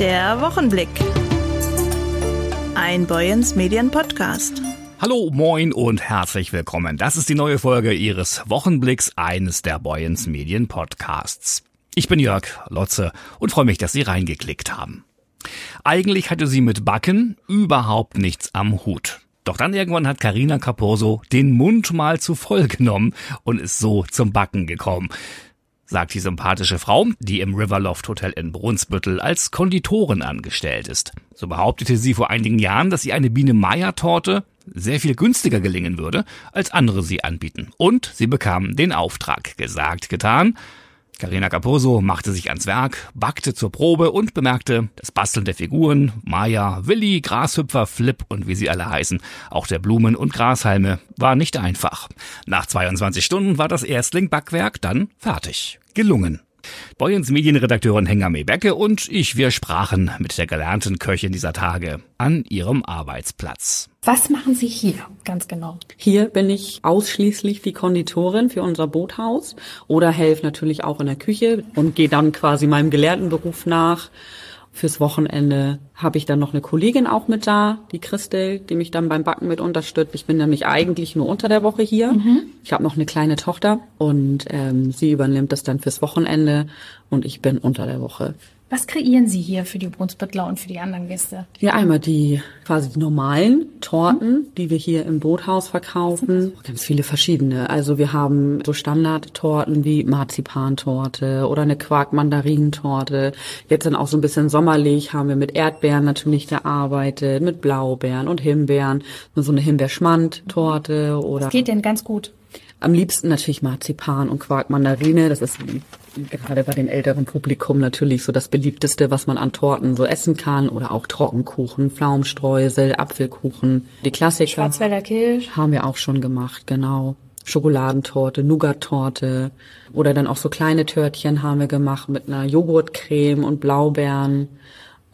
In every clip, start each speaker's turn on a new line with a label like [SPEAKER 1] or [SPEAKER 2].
[SPEAKER 1] Der Wochenblick. Ein Boyens Medien Podcast.
[SPEAKER 2] Hallo, moin und herzlich willkommen. Das ist die neue Folge Ihres Wochenblicks eines der Boyens Medien Podcasts. Ich bin Jörg Lotze und freue mich, dass Sie reingeklickt haben. Eigentlich hatte sie mit Backen überhaupt nichts am Hut. Doch dann irgendwann hat Karina Caposo den Mund mal zu voll genommen und ist so zum Backen gekommen sagt die sympathische Frau, die im Riverloft Hotel in Brunsbüttel als Konditorin angestellt ist. So behauptete sie vor einigen Jahren, dass sie eine Biene Meier Torte sehr viel günstiger gelingen würde, als andere sie anbieten. Und sie bekam den Auftrag. Gesagt, getan. Carina Caposo machte sich ans Werk, backte zur Probe und bemerkte, das Basteln der Figuren, Maya, Willi, Grashüpfer, Flip und wie sie alle heißen, auch der Blumen und Grashalme, war nicht einfach. Nach 22 Stunden war das Erstling-Backwerk dann fertig. Gelungen. Boyens Medienredakteurin Hengame Becke und ich, wir sprachen mit der gelernten Köchin dieser Tage an ihrem Arbeitsplatz.
[SPEAKER 3] Was machen Sie hier ganz genau?
[SPEAKER 4] Hier bin ich ausschließlich die Konditorin für unser Boothaus oder helfe natürlich auch in der Küche und gehe dann quasi meinem gelernten Beruf nach Fürs Wochenende habe ich dann noch eine Kollegin auch mit da, die Christel, die mich dann beim Backen mit unterstützt. Ich bin nämlich eigentlich nur unter der Woche hier. Mhm. Ich habe noch eine kleine Tochter und ähm, sie übernimmt das dann fürs Wochenende und ich bin unter der Woche.
[SPEAKER 3] Was kreieren Sie hier für die Brunsbüttler und für die anderen Gäste?
[SPEAKER 4] Ja, einmal die quasi die normalen Torten, mhm. die wir hier im Boothaus verkaufen. Ganz viele verschiedene. Also wir haben so Standardtorten wie Marzipantorte oder eine Quark-Mandarinentorte. Jetzt dann auch so ein bisschen sommerlich haben wir mit Erdbeeren natürlich gearbeitet, mit Blaubeeren und Himbeeren. So eine Himbeerschmand-Torte oder.
[SPEAKER 3] Was geht denn ganz gut?
[SPEAKER 4] Am liebsten natürlich Marzipan und Quark-Mandarine. Das ist gerade bei dem älteren Publikum natürlich so das beliebteste, was man an Torten so essen kann oder auch Trockenkuchen, Pflaumenstreusel, Apfelkuchen. Die Klassiker.
[SPEAKER 3] Schwarzwälder Kirsch.
[SPEAKER 4] Haben wir auch schon gemacht, genau. Schokoladentorte, Nougat-Torte oder dann auch so kleine Törtchen haben wir gemacht mit einer Joghurtcreme und Blaubeeren.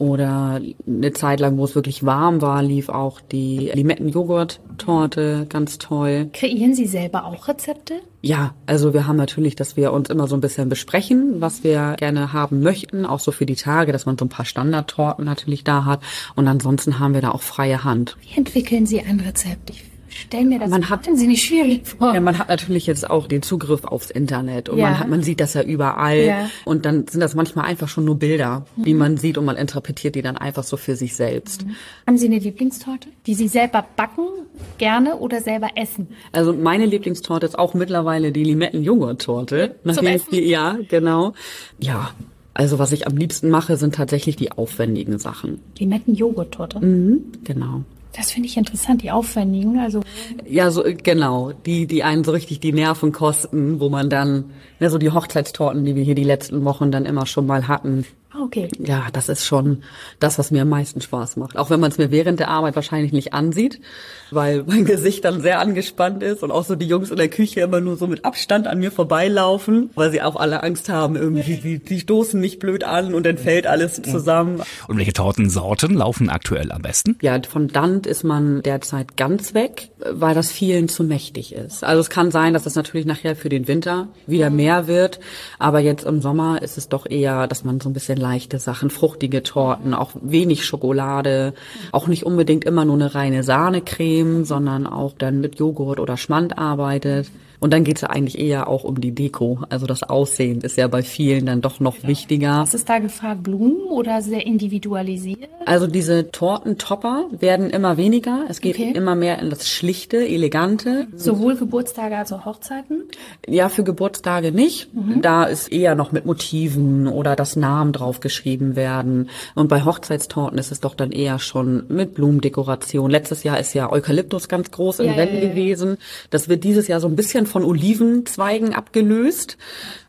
[SPEAKER 4] Oder eine Zeit lang, wo es wirklich warm war, lief auch die Limetten-Joghurt-Torte ganz toll.
[SPEAKER 3] Kreieren Sie selber auch Rezepte?
[SPEAKER 4] Ja, also wir haben natürlich, dass wir uns immer so ein bisschen besprechen, was wir gerne haben möchten, auch so für die Tage, dass man so ein paar Standardtorten natürlich da hat. Und ansonsten haben wir da auch freie Hand.
[SPEAKER 3] Wie entwickeln Sie ein Rezept? Ich stell mir das man hat, sie nicht schwierig vor.
[SPEAKER 4] Ja, man hat natürlich jetzt auch den Zugriff aufs Internet und ja. man hat, man sieht das ja überall ja. und dann sind das manchmal einfach schon nur Bilder, mhm. die man sieht und man interpretiert die dann einfach so für sich selbst. Mhm.
[SPEAKER 3] Haben Sie eine Lieblingstorte, die Sie selber backen gerne oder selber essen?
[SPEAKER 4] Also meine Lieblingstorte ist auch mittlerweile die Limetten-Joghurt-Torte.
[SPEAKER 3] Zum Essen?
[SPEAKER 4] Ja, genau. Ja, also was ich am liebsten mache, sind tatsächlich die aufwendigen Sachen.
[SPEAKER 3] Limetten-Joghurt-Torte?
[SPEAKER 4] Mhm, genau.
[SPEAKER 3] Das finde ich interessant, die aufwendigen, also.
[SPEAKER 4] Ja, so, genau. Die, die einen so richtig die Nerven kosten, wo man dann, ne, so die Hochzeitstorten, die wir hier die letzten Wochen dann immer schon mal hatten,
[SPEAKER 3] okay.
[SPEAKER 4] Ja, das ist schon das, was mir am meisten Spaß macht. Auch wenn man es mir während der Arbeit wahrscheinlich nicht ansieht, weil mein Gesicht dann sehr angespannt ist und auch so die Jungs in der Küche immer nur so mit Abstand an mir vorbeilaufen, weil sie auch alle Angst haben, irgendwie, sie, sie stoßen nicht blöd an und dann fällt alles zusammen.
[SPEAKER 2] Und welche Tortensorten laufen aktuell am besten?
[SPEAKER 4] Ja, von Dant ist man derzeit ganz weg, weil das vielen zu mächtig ist. Also es kann sein, dass es natürlich nachher für den Winter wieder mehr wird, aber jetzt im Sommer ist es doch eher, dass man so ein bisschen leichte Sachen, fruchtige Torten, auch wenig Schokolade, auch nicht unbedingt immer nur eine reine Sahnecreme, sondern auch dann mit Joghurt oder Schmand arbeitet. Und dann geht es ja eigentlich eher auch um die Deko. Also das Aussehen ist ja bei vielen dann doch noch wichtiger.
[SPEAKER 3] Was ist da gefragt? Blumen oder sehr individualisiert?
[SPEAKER 4] Also diese Tortentopper werden immer weniger. Es geht okay. immer mehr in das Schlichte, Elegante.
[SPEAKER 3] Sowohl Geburtstage als auch Hochzeiten?
[SPEAKER 4] Ja, für Geburtstage nicht. Mhm. Da ist eher noch mit Motiven oder das Namen draufgeschrieben werden. Und bei Hochzeitstorten ist es doch dann eher schon mit Blumendekoration. Letztes Jahr ist ja Eukalyptus ganz groß im ja, Rennen ja, ja. gewesen. Das wird dieses Jahr so ein bisschen von Olivenzweigen abgelöst.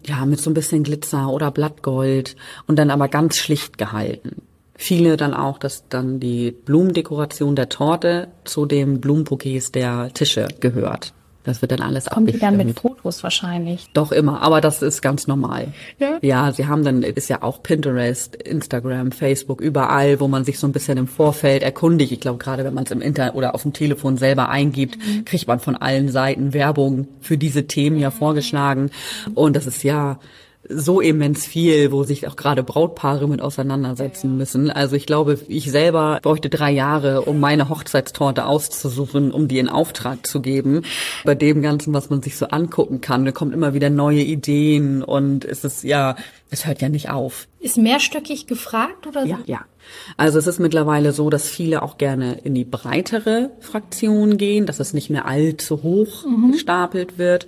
[SPEAKER 4] Ja, mit so ein bisschen Glitzer oder Blattgold und dann aber ganz schlicht gehalten. Viele dann auch, dass dann die Blumendekoration der Torte zu den Blumenbouquets der Tische gehört. Das wird dann alles
[SPEAKER 3] Kommt die dann mit Fotos wahrscheinlich?
[SPEAKER 4] Doch immer, aber das ist ganz normal.
[SPEAKER 3] Ja?
[SPEAKER 4] Ja, sie haben dann, ist ja auch Pinterest, Instagram, Facebook, überall, wo man sich so ein bisschen im Vorfeld erkundigt. Ich glaube, gerade wenn man es im Internet oder auf dem Telefon selber eingibt, mhm. kriegt man von allen Seiten Werbung für diese Themen ja vorgeschlagen. Und das ist ja so immens viel, wo sich auch gerade Brautpaare mit auseinandersetzen müssen. Also ich glaube, ich selber bräuchte drei Jahre, um meine Hochzeitstorte auszusuchen, um die in Auftrag zu geben. Bei dem Ganzen, was man sich so angucken kann, da kommt immer wieder neue Ideen und es ist ja, es hört ja nicht auf.
[SPEAKER 3] Ist mehrstöckig gefragt oder so?
[SPEAKER 4] Ja, ja. Also es ist mittlerweile so, dass viele auch gerne in die breitere Fraktion gehen, dass es nicht mehr allzu hoch mhm. gestapelt wird.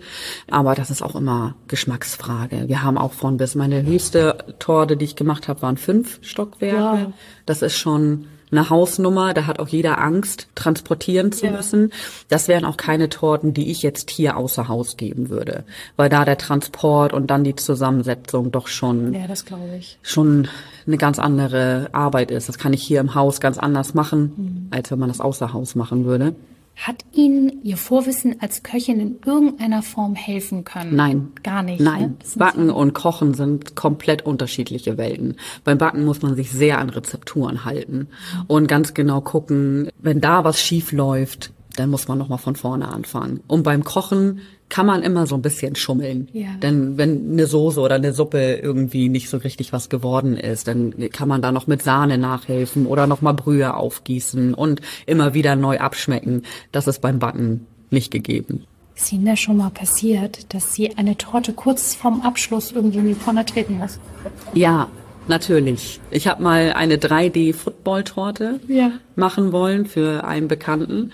[SPEAKER 4] Aber das ist auch immer Geschmacksfrage. Wir haben auch von bis meine höchste Torte, die ich gemacht habe, waren fünf Stockwerke. Wow. Das ist schon eine Hausnummer, da hat auch jeder Angst, transportieren zu ja. müssen. Das wären auch keine Torten, die ich jetzt hier außer Haus geben würde, weil da der Transport und dann die Zusammensetzung doch schon,
[SPEAKER 3] ja, das glaube ich,
[SPEAKER 4] schon eine ganz andere Arbeit ist. Das kann ich hier im Haus ganz anders machen, mhm. als wenn man das außer Haus machen würde.
[SPEAKER 3] Hat Ihnen Ihr Vorwissen als Köchin in irgendeiner Form helfen können?
[SPEAKER 4] Nein.
[SPEAKER 3] Gar nicht.
[SPEAKER 4] Nein.
[SPEAKER 3] Ne?
[SPEAKER 4] Backen und Kochen sind komplett unterschiedliche Welten. Beim Backen muss man sich sehr an Rezepturen halten und ganz genau gucken, wenn da was schief läuft, dann muss man nochmal von vorne anfangen. Und beim Kochen kann man immer so ein bisschen schummeln. Ja. Denn wenn eine Soße oder eine Suppe irgendwie nicht so richtig was geworden ist, dann kann man da noch mit Sahne nachhelfen oder nochmal Brühe aufgießen und immer wieder neu abschmecken. Das ist beim Backen nicht gegeben.
[SPEAKER 3] Ist Ihnen das schon mal passiert, dass Sie eine Torte kurz vorm Abschluss irgendwie in die Pfanne treten lassen?
[SPEAKER 4] Ja, Natürlich. Ich habe mal eine 3D-Football-Torte ja. machen wollen für einen Bekannten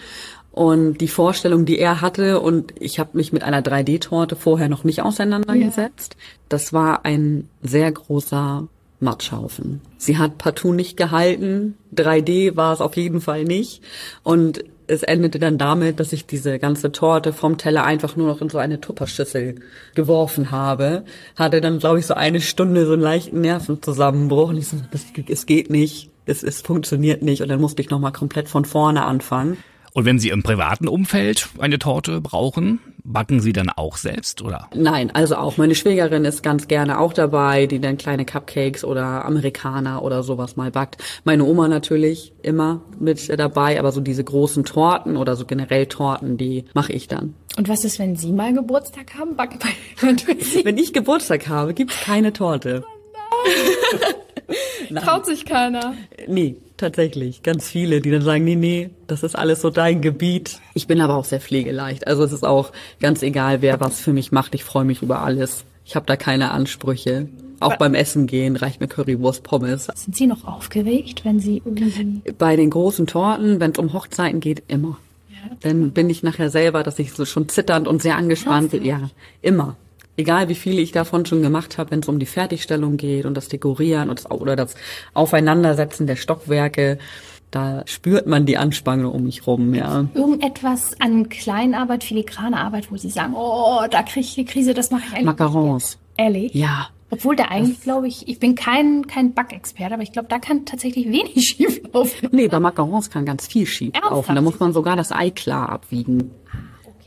[SPEAKER 4] und die Vorstellung, die er hatte, und ich habe mich mit einer 3D-Torte vorher noch nicht auseinandergesetzt, ja. das war ein sehr großer Matschhaufen. Sie hat partout nicht gehalten. 3D war es auf jeden Fall nicht. Und es endete dann damit, dass ich diese ganze Torte vom Teller einfach nur noch in so eine Tupperschüssel geworfen habe. Hatte dann, glaube ich, so eine Stunde so einen leichten Nervenzusammenbruch. Und ich so, das, es geht nicht. Es, es funktioniert nicht. Und dann musste ich nochmal komplett von vorne anfangen.
[SPEAKER 2] Und wenn Sie im privaten Umfeld eine Torte brauchen, backen Sie dann auch selbst, oder?
[SPEAKER 4] Nein, also auch meine Schwägerin ist ganz gerne auch dabei, die dann kleine Cupcakes oder Amerikaner oder sowas mal backt. Meine Oma natürlich immer mit dabei, aber so diese großen Torten oder so generell Torten, die mache ich dann.
[SPEAKER 3] Und was ist, wenn Sie mal Geburtstag haben? Backen
[SPEAKER 4] Wenn ich Geburtstag habe, gibt's keine Torte.
[SPEAKER 3] Oh nein. Traut sich keiner.
[SPEAKER 4] Nee, tatsächlich. Ganz viele, die dann sagen, nee, nee, das ist alles so dein Gebiet. Ich bin aber auch sehr pflegeleicht. Also es ist auch ganz egal, wer was für mich macht. Ich freue mich über alles. Ich habe da keine Ansprüche. Auch beim Essen gehen reicht mir Currywurst, Pommes.
[SPEAKER 3] Sind Sie noch aufgeregt, wenn Sie irgendwie...
[SPEAKER 4] Bei den großen Torten, wenn es um Hochzeiten geht, immer. Ja, Dann bin ich nachher selber, dass ich so schon zitternd und sehr angespannt bin. Ja, immer egal wie viele ich davon schon gemacht habe, wenn es um die Fertigstellung geht und das Dekorieren und das, oder das Aufeinandersetzen der Stockwerke, da spürt man die Anspannung um mich rum, ja.
[SPEAKER 3] Irgendetwas an Kleinarbeit, filigrane Arbeit, wo Sie sagen, oh, da kriege ich die Krise, das mache ich eigentlich.
[SPEAKER 4] Macarons.
[SPEAKER 3] Ehrlich?
[SPEAKER 4] Ja.
[SPEAKER 3] Obwohl da eigentlich, glaube ich, ich bin kein, kein Backexperte, aber ich glaube, da kann tatsächlich wenig schief laufen.
[SPEAKER 4] Nee, bei Macarons kann ganz viel schief laufen. Da muss man sogar das Ei klar abwiegen.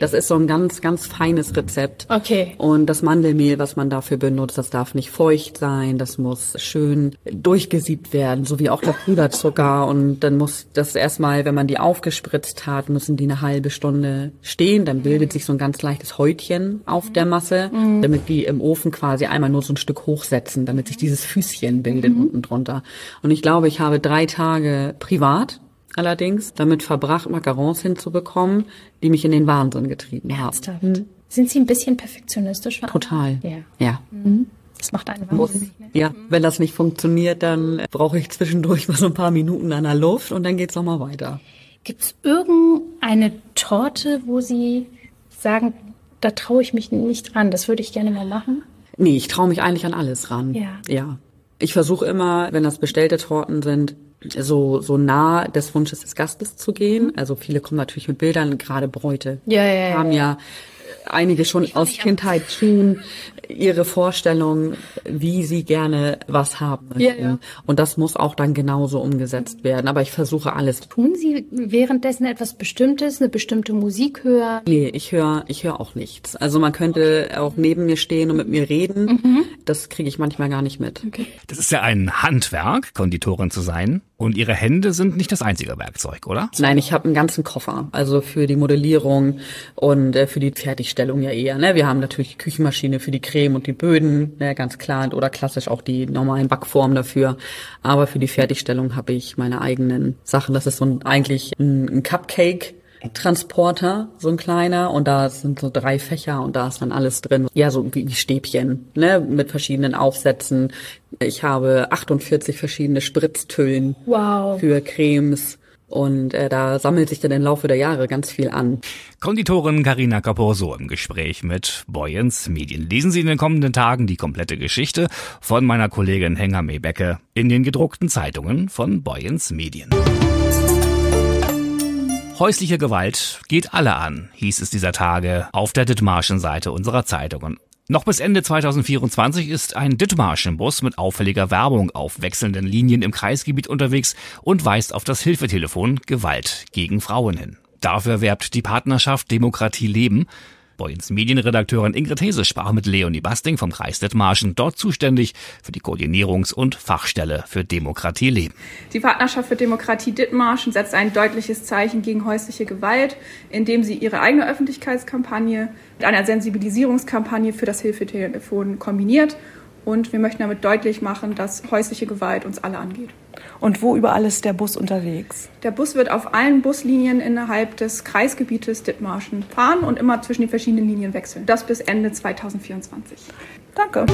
[SPEAKER 4] Das ist so ein ganz, ganz feines Rezept.
[SPEAKER 3] Okay.
[SPEAKER 4] Und das Mandelmehl, was man dafür benutzt, das darf nicht feucht sein, das muss schön durchgesiebt werden, so wie auch der Puderzucker. Und dann muss das erstmal, wenn man die aufgespritzt hat, müssen die eine halbe Stunde stehen. Dann bildet sich so ein ganz leichtes Häutchen auf der Masse, mhm. damit die im Ofen quasi einmal nur so ein Stück hochsetzen, damit sich dieses Füßchen bildet mhm. unten drunter. Und ich glaube, ich habe drei Tage privat allerdings damit verbracht, Macarons hinzubekommen, die mich in den Wahnsinn getrieben
[SPEAKER 3] Ernsthaft? haben. Hm. Sind Sie ein bisschen perfektionistisch?
[SPEAKER 4] Total.
[SPEAKER 3] Ja.
[SPEAKER 4] ja.
[SPEAKER 3] Mhm. Das macht einen wahnsinnig.
[SPEAKER 4] Ne? Ja, wenn das nicht funktioniert, dann brauche ich zwischendurch mal so ein paar Minuten an der Luft und dann geht's noch mal weiter.
[SPEAKER 3] Gibt's irgendeine Torte, wo Sie sagen, da traue ich mich nicht ran, das würde ich gerne mal machen?
[SPEAKER 4] Nee, ich traue mich eigentlich an alles ran.
[SPEAKER 3] Ja.
[SPEAKER 4] Ja. Ich versuche immer, wenn das bestellte Torten sind, so, so nah des Wunsches des Gastes zu gehen. Also viele kommen natürlich mit Bildern, gerade Bräute.
[SPEAKER 3] Ja, ja, ja.
[SPEAKER 4] Haben ja einige schon aus Kindheit schon ihre Vorstellung, wie sie gerne was haben möchten. Ja, ja. Und das muss auch dann genauso umgesetzt werden. Aber ich versuche alles.
[SPEAKER 3] Tun Sie währenddessen etwas Bestimmtes, eine bestimmte Musik hören?
[SPEAKER 4] Nee, ich höre ich höre auch nichts. Also man könnte okay. auch neben mir stehen und mit mir reden. Mhm. Das kriege ich manchmal gar nicht mit.
[SPEAKER 2] Okay. Das ist ja ein Handwerk, Konditorin zu sein. Und Ihre Hände sind nicht das einzige Werkzeug, oder?
[SPEAKER 4] Nein, ich habe einen ganzen Koffer. Also für die Modellierung und äh, für die Fertigstellung ja eher. Ne? Wir haben natürlich die Küchenmaschine für die Creme und die Böden, ne, ganz klar. Oder klassisch auch die normalen Backformen dafür. Aber für die Fertigstellung habe ich meine eigenen Sachen. Das ist so ein, eigentlich ein, ein Cupcake Transporter, so ein kleiner, und da sind so drei Fächer und da ist dann alles drin. Ja, so wie, Stäbchen, ne, mit verschiedenen Aufsätzen. Ich habe 48 verschiedene Spritztüllen
[SPEAKER 3] Wow.
[SPEAKER 4] für Cremes. Und äh, da sammelt sich dann im Laufe der Jahre ganz viel an.
[SPEAKER 2] Konditorin Carina Caporso im Gespräch mit Boyens Medien. Lesen Sie in den kommenden Tagen die komplette Geschichte von meiner Kollegin Henger Mebecke in den gedruckten Zeitungen von Boyens Medien. Häusliche Gewalt geht alle an, hieß es dieser Tage auf der Dithmarschen Seite unserer Zeitungen. Noch bis Ende 2024 ist ein Dithmarschen-Bus mit auffälliger Werbung auf wechselnden Linien im Kreisgebiet unterwegs und weist auf das Hilfetelefon Gewalt gegen Frauen hin. Dafür werbt die Partnerschaft Demokratie Leben. Boyens Medienredakteurin Ingrid Hese sprach mit Leonie Basting vom Kreis Dithmarschen, dort zuständig für die Koordinierungs- und Fachstelle für Demokratie Leben.
[SPEAKER 5] Die Partnerschaft für Demokratie Dithmarschen setzt ein deutliches Zeichen gegen häusliche Gewalt, indem sie ihre eigene Öffentlichkeitskampagne mit einer Sensibilisierungskampagne für das Hilfetelefon kombiniert. Und wir möchten damit deutlich machen, dass häusliche Gewalt uns alle angeht.
[SPEAKER 6] Und wo überall ist der Bus unterwegs?
[SPEAKER 5] Der Bus wird auf allen Buslinien innerhalb des Kreisgebietes Dithmarschen fahren und immer zwischen den verschiedenen Linien wechseln. Das bis Ende 2024.
[SPEAKER 6] Danke.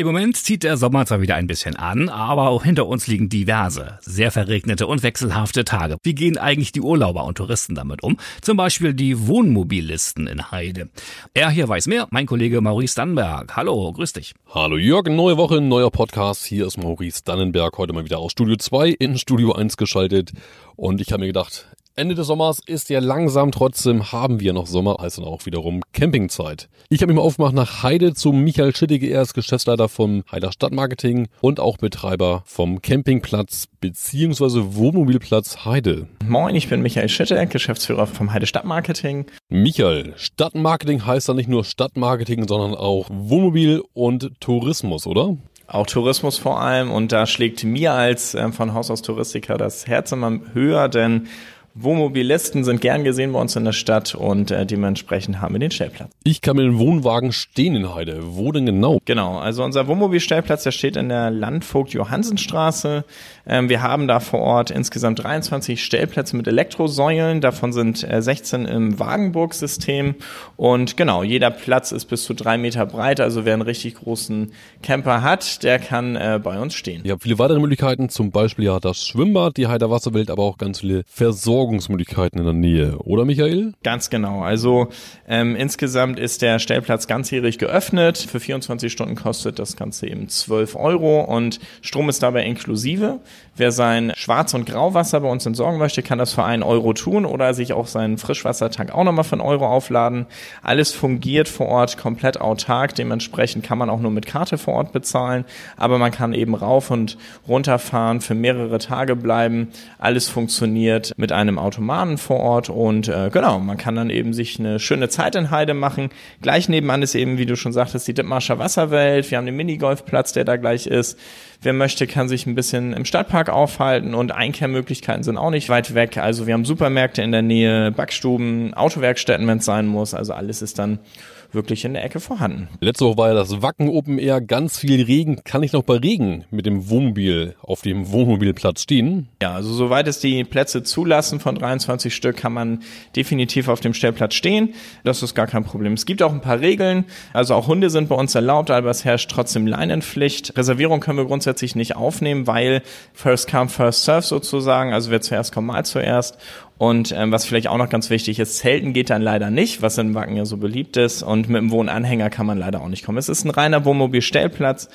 [SPEAKER 2] Im Moment zieht der Sommer zwar wieder ein bisschen an, aber auch hinter uns liegen diverse, sehr verregnete und wechselhafte Tage. Wie gehen eigentlich die Urlauber und Touristen damit um? Zum Beispiel die Wohnmobillisten in Heide. Er hier weiß mehr, mein Kollege Maurice Dannenberg. Hallo, grüß dich.
[SPEAKER 7] Hallo Jürgen, neue Woche, neuer Podcast. Hier ist Maurice Dannenberg, heute mal wieder aus Studio 2 in Studio 1 geschaltet. Und ich habe mir gedacht, Ende des Sommers ist ja langsam, trotzdem haben wir noch Sommer, heißt dann auch wiederum Campingzeit. Ich habe mich mal aufgemacht nach Heide zu Michael Schittige, er ist Geschäftsleiter vom Heider Stadtmarketing und auch Betreiber vom Campingplatz bzw. Wohnmobilplatz Heide.
[SPEAKER 8] Moin, ich bin Michael Schitte, Geschäftsführer vom Heide Stadtmarketing.
[SPEAKER 7] Michael, Stadtmarketing heißt dann nicht nur Stadtmarketing, sondern auch Wohnmobil und Tourismus, oder?
[SPEAKER 8] Auch Tourismus vor allem und da schlägt mir als äh, von Haus aus Touristiker das Herz immer höher, denn Wohnmobilisten sind gern gesehen bei uns in der Stadt und äh, dementsprechend haben wir den Stellplatz.
[SPEAKER 7] Ich kann mit dem Wohnwagen stehen in Heide. Wo denn genau?
[SPEAKER 8] Genau, also unser Wohnmobilstellplatz, der steht in der Landvogt-Johannsen-Straße. Ähm, wir haben da vor Ort insgesamt 23 Stellplätze mit Elektrosäulen, davon sind äh, 16 im Wagenburg-System und genau, jeder Platz ist bis zu drei Meter breit, also wer einen richtig großen Camper hat, der kann äh, bei uns stehen.
[SPEAKER 7] Ihr habt viele weitere Möglichkeiten, zum Beispiel ja das Schwimmbad, die Heider Wasserwelt, aber auch ganz viele Versorgungsmöglichkeiten in der Nähe, oder Michael?
[SPEAKER 8] Ganz genau. Also ähm, insgesamt ist der Stellplatz ganzjährig geöffnet. Für 24 Stunden kostet das Ganze eben 12 Euro und Strom ist dabei inklusive. Wer sein Schwarz- und Grauwasser bei uns entsorgen möchte, kann das für einen Euro tun oder sich auch seinen Frischwassertank auch nochmal für einen Euro aufladen. Alles fungiert vor Ort komplett autark. Dementsprechend kann man auch nur mit Karte vor Ort bezahlen. Aber man kann eben rauf und runter fahren, für mehrere Tage bleiben. Alles funktioniert mit einem Automaten vor Ort und äh, genau, man kann dann eben sich eine schöne Zeit in Heide machen. Gleich nebenan ist eben, wie du schon sagtest, die Dithmarscher Wasserwelt. Wir haben den Minigolfplatz, der da gleich ist. Wer möchte, kann sich ein bisschen im Stadtpark aufhalten und Einkehrmöglichkeiten sind auch nicht weit weg. Also wir haben Supermärkte in der Nähe, Backstuben, Autowerkstätten, wenn es sein muss. Also alles ist dann wirklich in der Ecke vorhanden.
[SPEAKER 7] Letzte Woche war ja das Wacken Open Air, ganz viel Regen. Kann ich noch bei Regen mit dem Wohnmobil auf dem Wohnmobilplatz stehen?
[SPEAKER 8] Ja, also soweit es die Plätze zulassen von 23 Stück, kann man definitiv auf dem Stellplatz stehen. Das ist gar kein Problem. Es gibt auch ein paar Regeln. Also auch Hunde sind bei uns erlaubt, aber es herrscht trotzdem Leinenpflicht. Reservierung können wir grundsätzlich nicht aufnehmen, weil First Come, First Serve sozusagen. Also wer zuerst kommt, mal zuerst. Und ähm, was vielleicht auch noch ganz wichtig ist, Zelten geht dann leider nicht, was in Wacken ja so beliebt ist. Und mit dem Wohnanhänger kann man leider auch nicht kommen. Es ist ein reiner Wohnmobilstellplatz.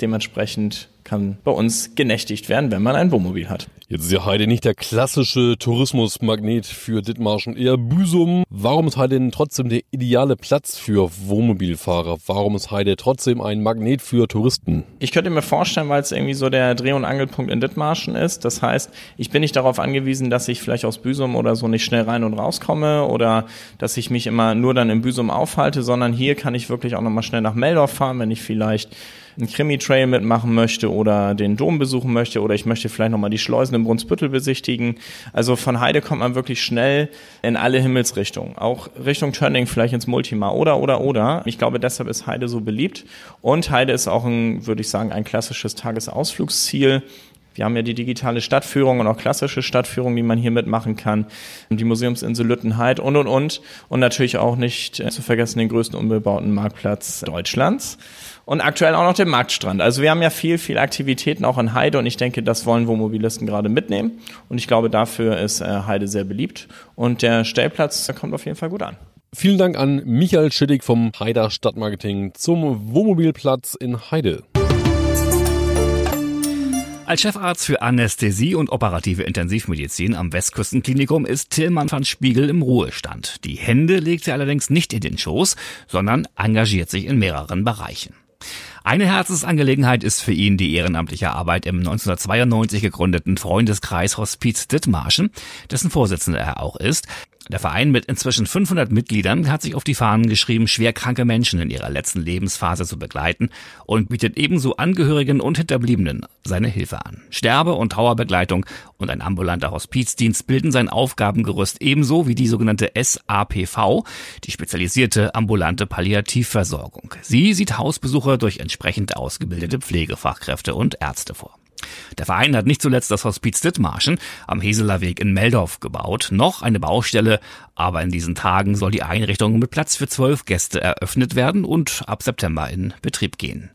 [SPEAKER 8] Dementsprechend kann bei uns genächtigt werden, wenn man ein Wohnmobil hat.
[SPEAKER 7] Jetzt ist ja Heide nicht der klassische Tourismusmagnet für Dithmarschen, eher Büsum. Warum ist Heide denn trotzdem der ideale Platz für Wohnmobilfahrer? Warum ist Heide trotzdem ein Magnet für Touristen?
[SPEAKER 8] Ich könnte mir vorstellen, weil es irgendwie so der Dreh- und Angelpunkt in Dithmarschen ist. Das heißt, ich bin nicht darauf angewiesen, dass ich vielleicht aus Büsum oder so nicht schnell rein und rauskomme oder dass ich mich immer nur dann in Büsum aufhalte, sondern hier kann ich wirklich auch nochmal schnell nach Meldorf fahren, wenn ich vielleicht einen Krimi-Trail mitmachen möchte oder den Dom besuchen möchte oder ich möchte vielleicht nochmal die Schleusen im Brunsbüttel besichtigen. Also von Heide kommt man wirklich schnell in alle Himmelsrichtungen. Auch Richtung Turning vielleicht ins Multima oder, oder, oder. Ich glaube, deshalb ist Heide so beliebt. Und Heide ist auch ein, würde ich sagen, ein klassisches Tagesausflugsziel. Wir haben ja die digitale Stadtführung und auch klassische Stadtführung, die man hier mitmachen kann. Die Museumsinsel Lüttenheid und, und, und. Und natürlich auch nicht zu vergessen den größten unbebauten Marktplatz Deutschlands. Und aktuell auch noch den Marktstrand. Also wir haben ja viel, viel Aktivitäten auch in Heide und ich denke, das wollen Wohnmobilisten gerade mitnehmen. Und ich glaube, dafür ist äh, Heide sehr beliebt. Und der Stellplatz kommt auf jeden Fall gut an.
[SPEAKER 7] Vielen Dank an Michael Schittig vom Heider Stadtmarketing zum Wohnmobilplatz in Heide.
[SPEAKER 2] Als Chefarzt für Anästhesie und operative Intensivmedizin am Westküstenklinikum ist Tillmann van Spiegel im Ruhestand. Die Hände legt er allerdings nicht in den Schoß, sondern engagiert sich in mehreren Bereichen. Eine Herzensangelegenheit ist für ihn die ehrenamtliche Arbeit im 1992 gegründeten Freundeskreis Hospiz Dithmarschen, dessen Vorsitzender er auch ist. Der Verein mit inzwischen 500 Mitgliedern hat sich auf die Fahnen geschrieben, schwerkranke Menschen in ihrer letzten Lebensphase zu begleiten und bietet ebenso Angehörigen und Hinterbliebenen seine Hilfe an. Sterbe- und Trauerbegleitung und ein ambulanter Hospizdienst bilden sein Aufgabengerüst ebenso wie die sogenannte SAPV, die spezialisierte ambulante Palliativversorgung. Sie sieht Hausbesucher durch entsprechend ausgebildete Pflegefachkräfte und Ärzte vor. Der Verein hat nicht zuletzt das Hospiz Dithmarschen am Heseler Weg in Meldorf gebaut. Noch eine Baustelle, aber in diesen Tagen soll die Einrichtung mit Platz für zwölf Gäste eröffnet werden und ab September in Betrieb gehen.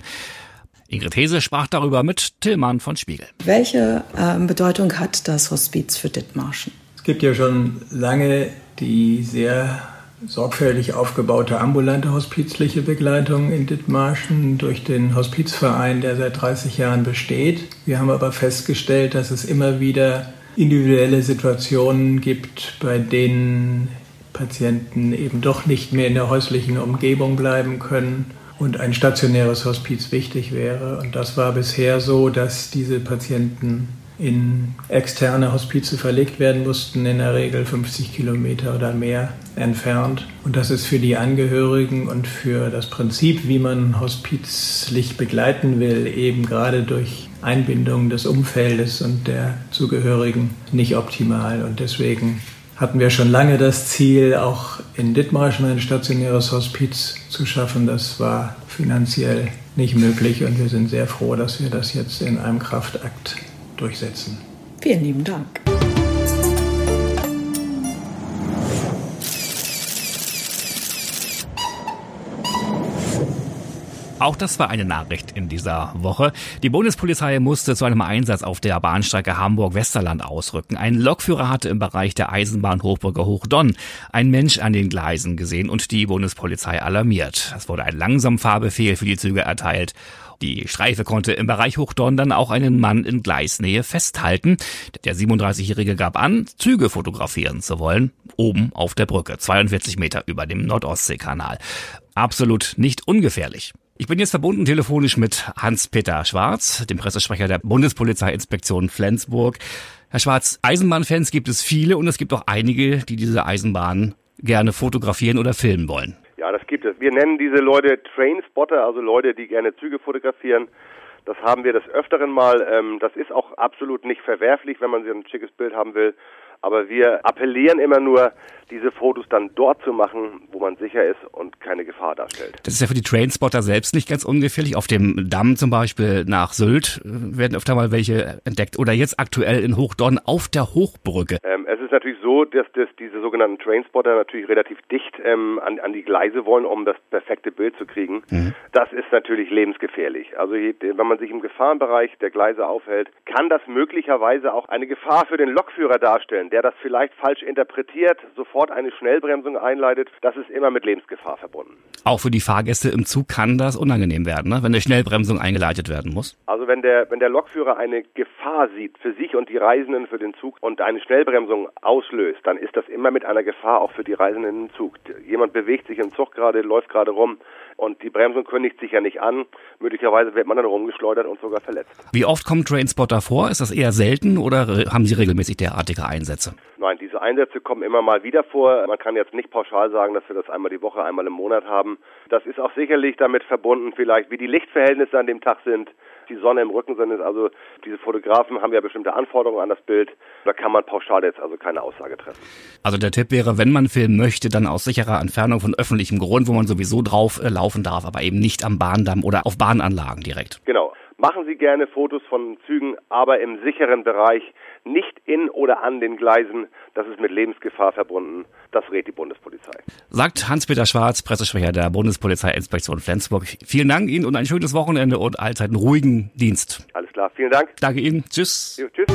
[SPEAKER 2] Ingrid Hese sprach darüber mit Tillmann von Spiegel.
[SPEAKER 9] Welche äh, Bedeutung hat das Hospiz für Dithmarschen?
[SPEAKER 10] Es gibt ja schon lange die sehr sorgfältig aufgebaute ambulante hospizliche Begleitung in Dithmarschen durch den Hospizverein, der seit 30 Jahren besteht. Wir haben aber festgestellt, dass es immer wieder individuelle Situationen gibt, bei denen Patienten eben doch nicht mehr in der häuslichen Umgebung bleiben können und ein stationäres Hospiz wichtig wäre. Und das war bisher so, dass diese Patienten in externe Hospize verlegt werden mussten, in der Regel 50 Kilometer oder mehr entfernt. Und das ist für die Angehörigen und für das Prinzip, wie man hospizlich begleiten will, eben gerade durch Einbindung des Umfeldes und der Zugehörigen nicht optimal. Und deswegen hatten wir schon lange das Ziel, auch in Dithmarschen ein stationäres Hospiz zu schaffen. Das war finanziell nicht möglich und wir sind sehr froh, dass wir das jetzt in einem Kraftakt durchsetzen.
[SPEAKER 9] Vielen lieben Dank.
[SPEAKER 2] Auch das war eine Nachricht in dieser Woche. Die Bundespolizei musste zu einem Einsatz auf der Bahnstrecke Hamburg-Westerland ausrücken. Ein Lokführer hatte im Bereich der Eisenbahnhochbrücke Hochdonn ein Mensch an den Gleisen gesehen und die Bundespolizei alarmiert. Es wurde ein Langsamfahrbefehl für die Züge erteilt. Die Streife konnte im Bereich Hochdorn dann auch einen Mann in Gleisnähe festhalten. Der 37-Jährige gab an, Züge fotografieren zu wollen, oben auf der Brücke, 42 Meter über dem Nordostseekanal. Absolut nicht ungefährlich. Ich bin jetzt verbunden telefonisch mit Hans-Peter Schwarz, dem Pressesprecher der Bundespolizeiinspektion Flensburg. Herr Schwarz, Eisenbahnfans gibt es viele und es gibt auch einige, die diese Eisenbahn gerne fotografieren oder filmen wollen.
[SPEAKER 11] Ja, das gibt es. Wir nennen diese Leute Trainspotter, also Leute, die gerne Züge fotografieren. Das haben wir des Öfteren mal. Ähm, das ist auch absolut nicht verwerflich, wenn man so ein schickes Bild haben will. Aber wir appellieren immer nur, diese Fotos dann dort zu machen, wo man sicher ist und keine Gefahr darstellt.
[SPEAKER 2] Das ist ja für die Trainspotter selbst nicht ganz ungefährlich. Auf dem Damm zum Beispiel nach Sylt äh, werden öfter mal welche entdeckt. Oder jetzt aktuell in Hochdorn auf der Hochbrücke.
[SPEAKER 11] Ähm, es ist natürlich so, dass, dass diese sogenannten Trainspotter natürlich relativ dicht ähm, an, an die Gleise wollen, um das perfekte Bild zu kriegen. Mhm. Das ist natürlich lebensgefährlich. Also wenn man sich im Gefahrenbereich der Gleise aufhält, kann das möglicherweise auch eine Gefahr für den Lokführer darstellen Fahrenden, der das vielleicht falsch interpretiert, sofort eine Schnellbremsung einleitet, das ist immer mit Lebensgefahr verbunden.
[SPEAKER 2] Auch für die Fahrgäste im Zug kann das unangenehm werden, ne? wenn eine Schnellbremsung eingeleitet werden muss.
[SPEAKER 11] Also wenn der, wenn der Lokführer eine Gefahr sieht für sich und die Reisenden für den Zug und eine Schnellbremsung auslöst, dann ist das immer mit einer Gefahr auch für die Reisenden im Zug. Jemand bewegt sich im Zug gerade, läuft gerade rum und die Bremsung kündigt sich ja nicht an. Möglicherweise wird man dann rumgeschleudert und sogar verletzt.
[SPEAKER 2] Wie oft kommt Trainspotter vor? Ist das eher selten oder haben Sie regelmäßig derartige Einsätze?
[SPEAKER 11] Nein, diese Einsätze kommen immer mal wieder vor. Man kann jetzt nicht pauschal sagen, dass wir das einmal die Woche, einmal im Monat haben. Das ist auch sicherlich damit verbunden, vielleicht wie die Lichtverhältnisse an dem Tag sind, die Sonne im Rücken sind. Also diese Fotografen haben ja bestimmte Anforderungen an das Bild. Da kann man pauschal jetzt also keine Aussage treffen.
[SPEAKER 2] Also der Tipp wäre, wenn man filmen möchte, dann aus sicherer Entfernung von öffentlichem Grund, wo man sowieso drauf äh, laufen darf, aber eben nicht am Bahndamm oder auf Bahnanlagen direkt.
[SPEAKER 11] Genau. Machen Sie gerne Fotos von Zügen, aber im sicheren Bereich, nicht in oder an den Gleisen. Das ist mit Lebensgefahr verbunden. Das rät die Bundespolizei.
[SPEAKER 2] Sagt Hans-Peter Schwarz, Pressesprecher der Bundespolizeiinspektion Flensburg. Vielen Dank Ihnen und ein schönes Wochenende und allzeit einen ruhigen Dienst.
[SPEAKER 11] Alles klar, vielen Dank.
[SPEAKER 2] Danke Ihnen. Tschüss.
[SPEAKER 11] Jo, tschüss.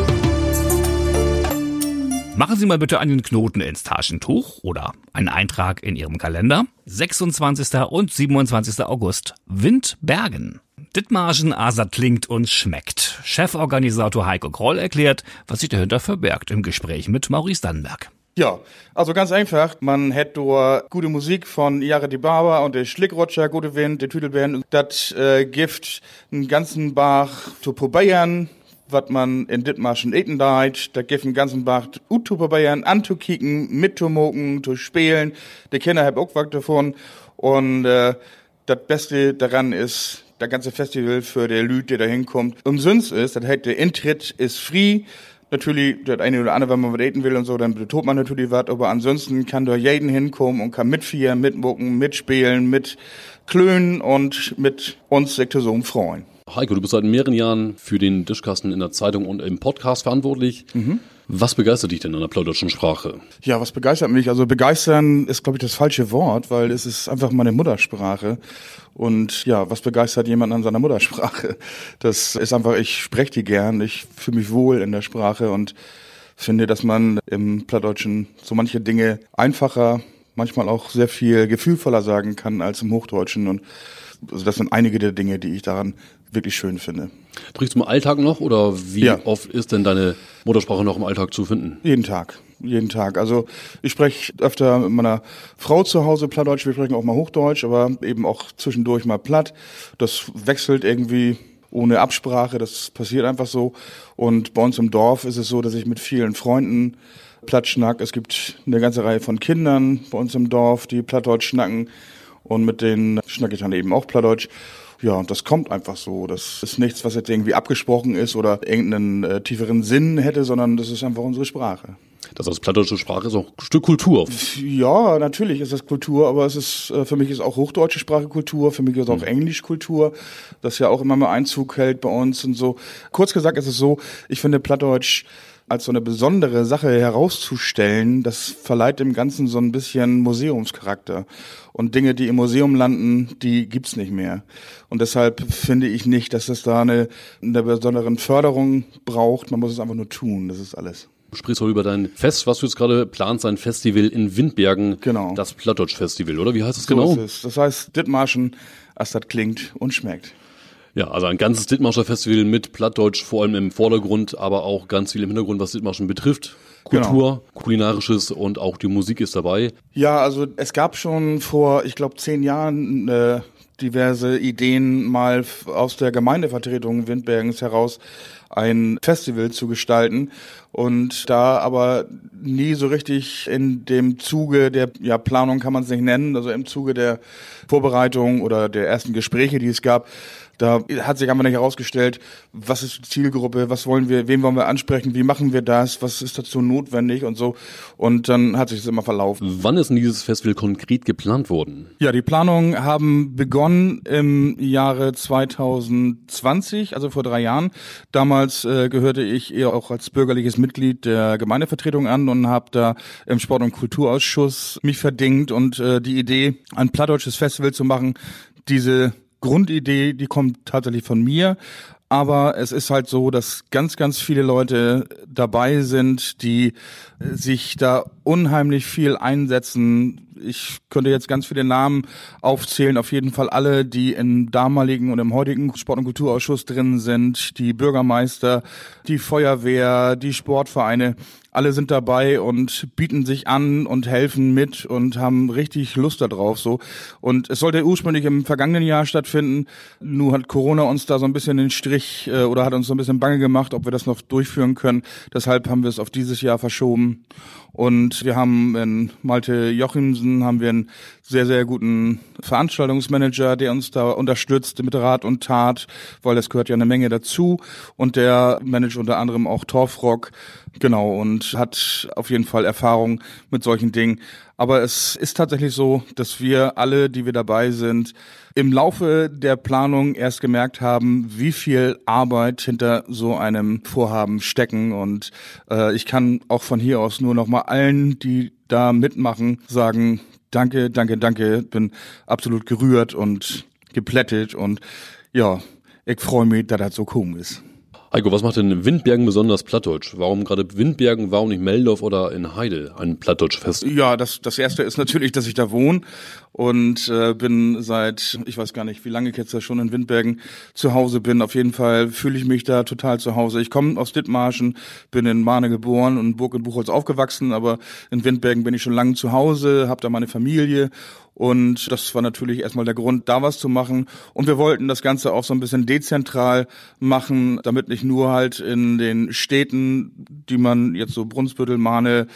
[SPEAKER 2] Machen Sie mal bitte einen Knoten ins Taschentuch oder einen Eintrag in Ihrem Kalender. 26. und 27. August. Windbergen. Dithmarschen Asat klingt und schmeckt. Cheforganisator Heiko Kroll erklärt, was sich dahinter verbirgt im Gespräch mit Maurice Dannenberg.
[SPEAKER 12] Ja, also ganz einfach. Man hätte da gute Musik von Jahre die Barber und der Schlickrutscher, gute Wind, der Tüdelband. Das äh, Gift einen ganzen Bach zu probieren, was man in Dithmarschen eten deit. Da gibt einen ganzen Bach ut zu probieren, anzukicken, mitzumoken, zu spielen. Die Kinder haben auch was davon. Und äh, das Beste daran ist, der ganze Festival für der Lüd, der da hinkommt, umsonst ist. Das heißt, der Eintritt ist free. Natürlich, das eine oder andere, wenn man was eten will und so, dann betont man natürlich was, aber ansonsten kann da jeden hinkommen und kann mitfieren, mitmucken, mitspielen, mit klönen und mit uns Sektoren freuen.
[SPEAKER 7] Heiko, du bist seit mehreren Jahren für den Dischkasten in der Zeitung und im Podcast verantwortlich. Mhm. Was begeistert dich denn an der plauddeutschen Sprache?
[SPEAKER 12] Ja, was begeistert mich? Also begeistern ist, glaube ich, das falsche Wort, weil es ist einfach meine Muttersprache. Und ja, was begeistert jemanden an seiner Muttersprache? Das ist einfach, ich spreche die gern, ich fühle mich wohl in der Sprache und finde, dass man im Plattdeutschen so manche Dinge einfacher, manchmal auch sehr viel gefühlvoller sagen kann als im Hochdeutschen. Und also das sind einige der Dinge, die ich daran wirklich schön finde.
[SPEAKER 7] Sprichst du im Alltag noch oder wie ja. oft ist denn deine Muttersprache noch im Alltag zu finden?
[SPEAKER 12] Jeden Tag. Jeden Tag. Also ich spreche öfter mit meiner Frau zu Hause Plattdeutsch, wir sprechen auch mal Hochdeutsch, aber eben auch zwischendurch mal Platt. Das wechselt irgendwie ohne Absprache, das passiert einfach so. Und bei uns im Dorf ist es so, dass ich mit vielen Freunden Platt schnack. Es gibt eine ganze Reihe von Kindern bei uns im Dorf, die Plattdeutsch schnacken. Und mit denen schnacke ich dann eben auch Plattdeutsch. Ja, und das kommt einfach so. Das ist nichts, was jetzt irgendwie abgesprochen ist oder irgendeinen äh, tieferen Sinn hätte, sondern das ist einfach unsere Sprache.
[SPEAKER 7] Das heißt, plattdeutsche Sprache ist auch ein Stück Kultur.
[SPEAKER 12] Ja, natürlich ist das Kultur, aber es ist, äh, für mich ist auch hochdeutsche Sprache Kultur, für mich ist auch mhm. Englisch Kultur, das ja auch immer mal Einzug hält bei uns und so. Kurz gesagt ist es so, ich finde Plattdeutsch als so eine besondere Sache herauszustellen, das verleiht dem Ganzen so ein bisschen Museumscharakter. Und Dinge, die im Museum landen, die gibt's nicht mehr. Und deshalb finde ich nicht, dass es da eine, eine besonderen Förderung braucht. Man muss es einfach nur tun. Das ist alles.
[SPEAKER 7] Du sprichst auch über dein Fest, was du jetzt gerade planst, ein Festival in Windbergen.
[SPEAKER 12] Genau.
[SPEAKER 7] Das Plattdeutsch Festival, oder? Wie heißt es
[SPEAKER 12] so
[SPEAKER 7] genau?
[SPEAKER 12] Ist es. Das heißt Dithmarschen, als das klingt und schmeckt.
[SPEAKER 7] Ja, also ein ganzes Dithmarscher Festival mit Plattdeutsch vor allem im Vordergrund, aber auch ganz viel im Hintergrund, was Dithmarschen betrifft. Kultur, genau. kulinarisches und auch die Musik ist dabei.
[SPEAKER 12] Ja, also es gab schon vor, ich glaube, zehn Jahren äh, diverse Ideen, mal aus der Gemeindevertretung Windbergens heraus ein Festival zu gestalten und da aber nie so richtig in dem Zuge der ja, Planung kann man es nicht nennen, also im Zuge der Vorbereitung oder der ersten Gespräche, die es gab, da hat sich einfach nicht herausgestellt, was ist die Zielgruppe, was wollen wir, wen wollen wir ansprechen, wie machen wir das, was ist dazu notwendig und so. Und dann hat sich das immer verlaufen.
[SPEAKER 7] Wann ist denn dieses Festival konkret geplant worden?
[SPEAKER 12] Ja, die Planungen haben begonnen im Jahre 2020, also vor drei Jahren. Damals äh, gehörte ich eher auch als bürgerliches Mitglied der Gemeindevertretung an und habe da im Sport- und Kulturausschuss mich verdingt und äh, die Idee, ein plattdeutsches Festival zu machen, diese Grundidee, die kommt tatsächlich von mir. Aber es ist halt so, dass ganz, ganz viele Leute dabei sind, die sich da unheimlich viel einsetzen. Ich könnte jetzt ganz viele Namen aufzählen, auf jeden Fall alle, die im damaligen und im heutigen Sport- und Kulturausschuss drin sind, die Bürgermeister, die Feuerwehr, die Sportvereine alle sind dabei und bieten sich an und helfen mit und haben richtig Lust darauf so. Und es sollte ursprünglich im vergangenen Jahr stattfinden. Nun hat Corona uns da so ein bisschen den Strich äh, oder hat uns so ein bisschen bange gemacht, ob wir das noch durchführen können. Deshalb haben wir es auf dieses Jahr verschoben. Und wir haben in Malte Jochimsen haben wir einen sehr, sehr guten Veranstaltungsmanager, der uns da unterstützt mit Rat und Tat, weil das gehört ja eine Menge dazu. Und der managt unter anderem auch Torfrock, genau, und hat auf jeden Fall Erfahrung mit solchen Dingen. Aber es ist tatsächlich so, dass wir alle, die wir dabei sind, im Laufe der Planung erst gemerkt haben, wie viel Arbeit hinter so einem Vorhaben stecken. Und äh, ich kann auch von hier aus nur noch mal allen, die da mitmachen, sagen, danke, danke, danke. Bin absolut gerührt und geplättet und ja, ich freue mich, dass das so cool ist.
[SPEAKER 7] Heiko, was macht denn Windbergen besonders plattdeutsch? Warum gerade Windbergen, warum nicht Meldorf oder in Heide ein Plattdeutschfest?
[SPEAKER 12] Ja, das, das erste ist natürlich, dass ich da wohne und äh, bin seit, ich weiß gar nicht, wie lange ich jetzt da schon in Windbergen zu Hause bin. Auf jeden Fall fühle ich mich da total zu Hause. Ich komme aus Dithmarschen, bin in Mahne geboren und Burg und Buchholz aufgewachsen, aber in Windbergen bin ich schon lange zu Hause, habe da meine Familie und das war natürlich erstmal der Grund, da was zu machen. Und wir wollten das Ganze auch so ein bisschen dezentral machen, damit nicht nur halt in den Städten, die man jetzt so Brunsbüttel, Mahne,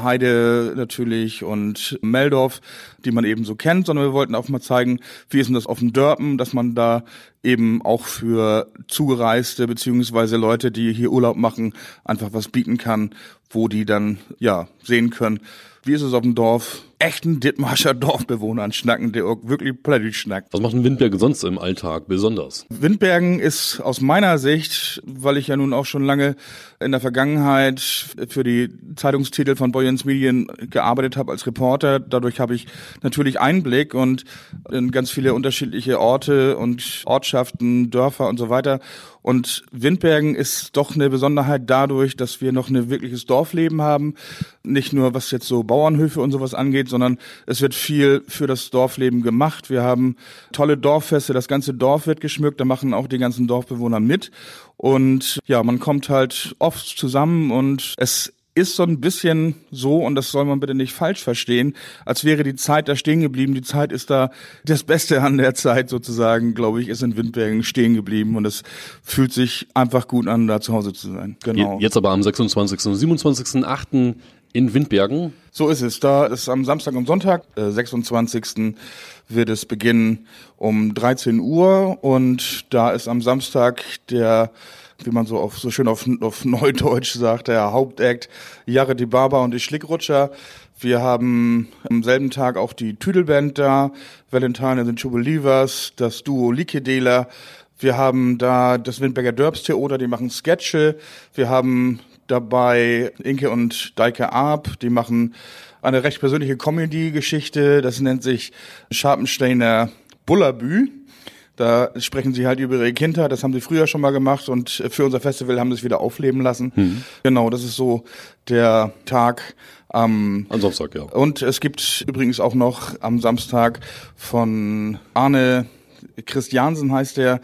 [SPEAKER 12] Heide natürlich und Meldorf, die man eben so kennt, sondern wir wollten auch mal zeigen, wie ist denn das auf dem Dörpen, dass man da eben auch für Zugereiste beziehungsweise Leute, die hier Urlaub machen, einfach was bieten kann, wo die dann ja sehen können, wie ist es auf dem Dorf, echten Dithmarscher Dorfbewohnern schnacken, der auch wirklich Plattdeutsch schnackt.
[SPEAKER 7] Was macht ein Windbergen sonst im Alltag besonders?
[SPEAKER 12] Windbergen ist aus meiner Sicht, weil ich ja nun auch schon lange in der Vergangenheit für die Zeitungstitel von Boyens Medien gearbeitet habe als Reporter, dadurch habe ich natürlich Einblick und in ganz viele unterschiedliche Orte und Ortschaften, Dörfer und so weiter. Und Windbergen ist doch eine Besonderheit dadurch, dass wir noch ein wirkliches Dorfleben haben. Nicht nur was jetzt so Bauernhöfe und sowas angeht, sondern es wird viel für das Dorfleben gemacht. Wir haben tolle Dorffeste, das ganze Dorf wird geschmückt, da machen auch die ganzen Dorfbewohner mit. Und ja, man kommt halt oft zusammen und es ist so ein bisschen so, und das soll man bitte nicht falsch verstehen, als wäre die Zeit da stehen geblieben. Die Zeit ist da, das Beste an der Zeit sozusagen, glaube ich, ist in Windbergen stehen geblieben und es fühlt sich einfach gut an, da zu Hause zu sein. Genau.
[SPEAKER 7] Jetzt aber am 26. und 27.8. in Windbergen.
[SPEAKER 12] So ist es. Da ist am Samstag und Sonntag, äh, 26. wird es beginnen um 13 Uhr und da ist am Samstag der wie man so auf so schön auf, auf Neudeutsch sagt, der Hauptakt Jarre die Barber und die Schlickrutscher. Wir haben am selben Tag auch die Tüdelband da, Valentine the Jubilivers, das Duo Likedela. Wir haben da das Windberger Dörbstheater, die machen Sketche. Wir haben dabei Inke und Deike Arp, die machen eine recht persönliche Comedy-Geschichte. Das nennt sich Scharpensteiner Bullabü. Da sprechen sie halt über ihre Kindheit, das haben sie früher schon mal gemacht und für unser Festival haben sie es wieder aufleben lassen. Mhm. Genau, das ist so der Tag am
[SPEAKER 7] am Samstag, ja.
[SPEAKER 12] Und es gibt übrigens auch noch am Samstag von Arne Christiansen heißt der,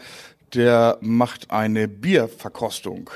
[SPEAKER 12] der macht eine Bierverkostung.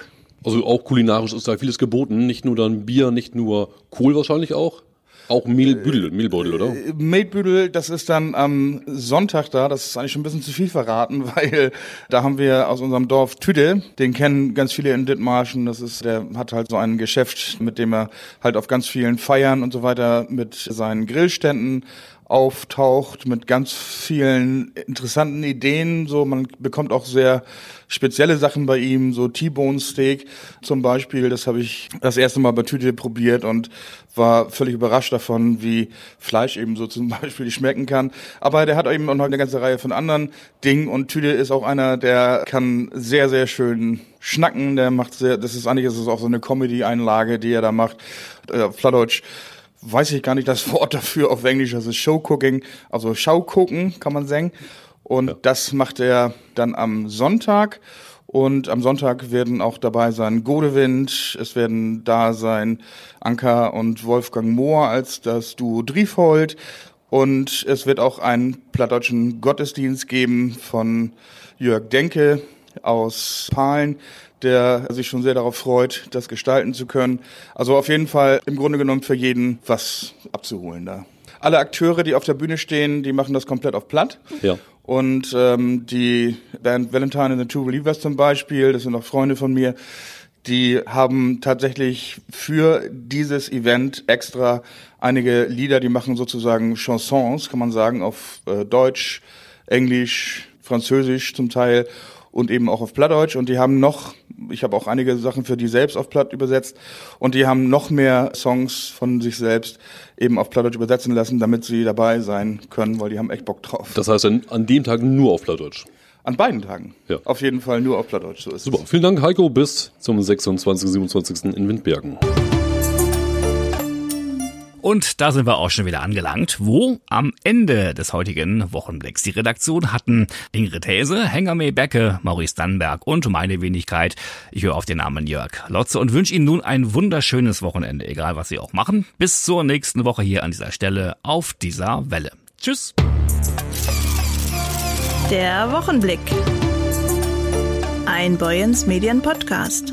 [SPEAKER 7] Also auch kulinarisch ist da vieles geboten, nicht nur dann Bier, nicht nur Kohl wahrscheinlich auch. Auch Mehlbüdel, Mehlbeutel, oder?
[SPEAKER 12] Äh, Mehlbüdel, das ist dann am Sonntag da. Das ist eigentlich schon ein bisschen zu viel verraten, weil da haben wir aus unserem Dorf Tüde, den kennen ganz viele in Dithmarschen. Das ist, der hat halt so ein Geschäft, mit dem er halt auf ganz vielen Feiern und so weiter mit seinen Grillständen auftaucht mit ganz vielen interessanten Ideen. So, man bekommt auch sehr spezielle Sachen bei ihm, so T-Bone Steak zum Beispiel. Das habe ich das erste Mal bei Tüte probiert und war völlig überrascht davon, wie Fleisch eben so zum Beispiel schmecken kann. Aber der hat eben auch noch eine ganze Reihe von anderen Dingen und Tüte ist auch einer, der kann sehr, sehr schön schnacken. Der macht sehr, das ist eigentlich, das ist auch so eine Comedy-Einlage, die er da macht. Äh, Plattdeutsch weiß ich gar nicht das Wort dafür auf Englisch, ist Showcooking, also Schaugucken, kann man sagen. Und
[SPEAKER 7] Ja.
[SPEAKER 12] das macht er dann am Sonntag. Und am Sonntag werden auch dabei sein Godewind, es werden da sein Anka und Wolfgang Mohr als das Duo Driefold. Und es wird auch einen plattdeutschen Gottesdienst geben von Jörg Denke aus Pahlen, der sich schon sehr darauf freut, das gestalten zu können. Also auf jeden Fall im Grunde genommen für jeden was abzuholen da. Alle Akteure, die auf der Bühne stehen, die machen das komplett auf Platt.
[SPEAKER 7] Ja.
[SPEAKER 12] Und ähm, die Band Valentine and the Two Believers zum Beispiel, das sind auch Freunde von mir, die haben tatsächlich für dieses Event extra einige Lieder, die machen sozusagen Chansons, kann man sagen, auf äh, Deutsch, Englisch, Französisch zum Teil und eben auch auf Plattdeutsch. Und die haben noch, ich habe auch einige Sachen für die selbst auf Platt übersetzt, und die haben noch mehr Songs von sich selbst eben auf Plattdeutsch übersetzen lassen, damit sie dabei sein können, weil die haben echt Bock drauf.
[SPEAKER 7] Das heißt dann an dem Tag nur auf Plattdeutsch.
[SPEAKER 12] An beiden Tagen.
[SPEAKER 7] Ja.
[SPEAKER 12] Auf jeden Fall nur auf Plattdeutsch, so ist
[SPEAKER 7] Super. Vielen Dank, Heiko. Bis zum 26. 27. in Windbergen.
[SPEAKER 2] Und da sind wir auch schon wieder angelangt, wo am Ende des heutigen Wochenblicks die Redaktion hatten Ingrid Häse, Hengame Becke, Maurice Dannenberg und meine Wenigkeit. Ich höre auf den Namen Jörg Lotze und wünsche Ihnen nun ein wunderschönes Wochenende, egal was Sie auch machen. Bis zur nächsten Woche hier an dieser Stelle auf dieser Welle. Tschüss.
[SPEAKER 1] Der Wochenblick. Ein Boyens Medien Podcast.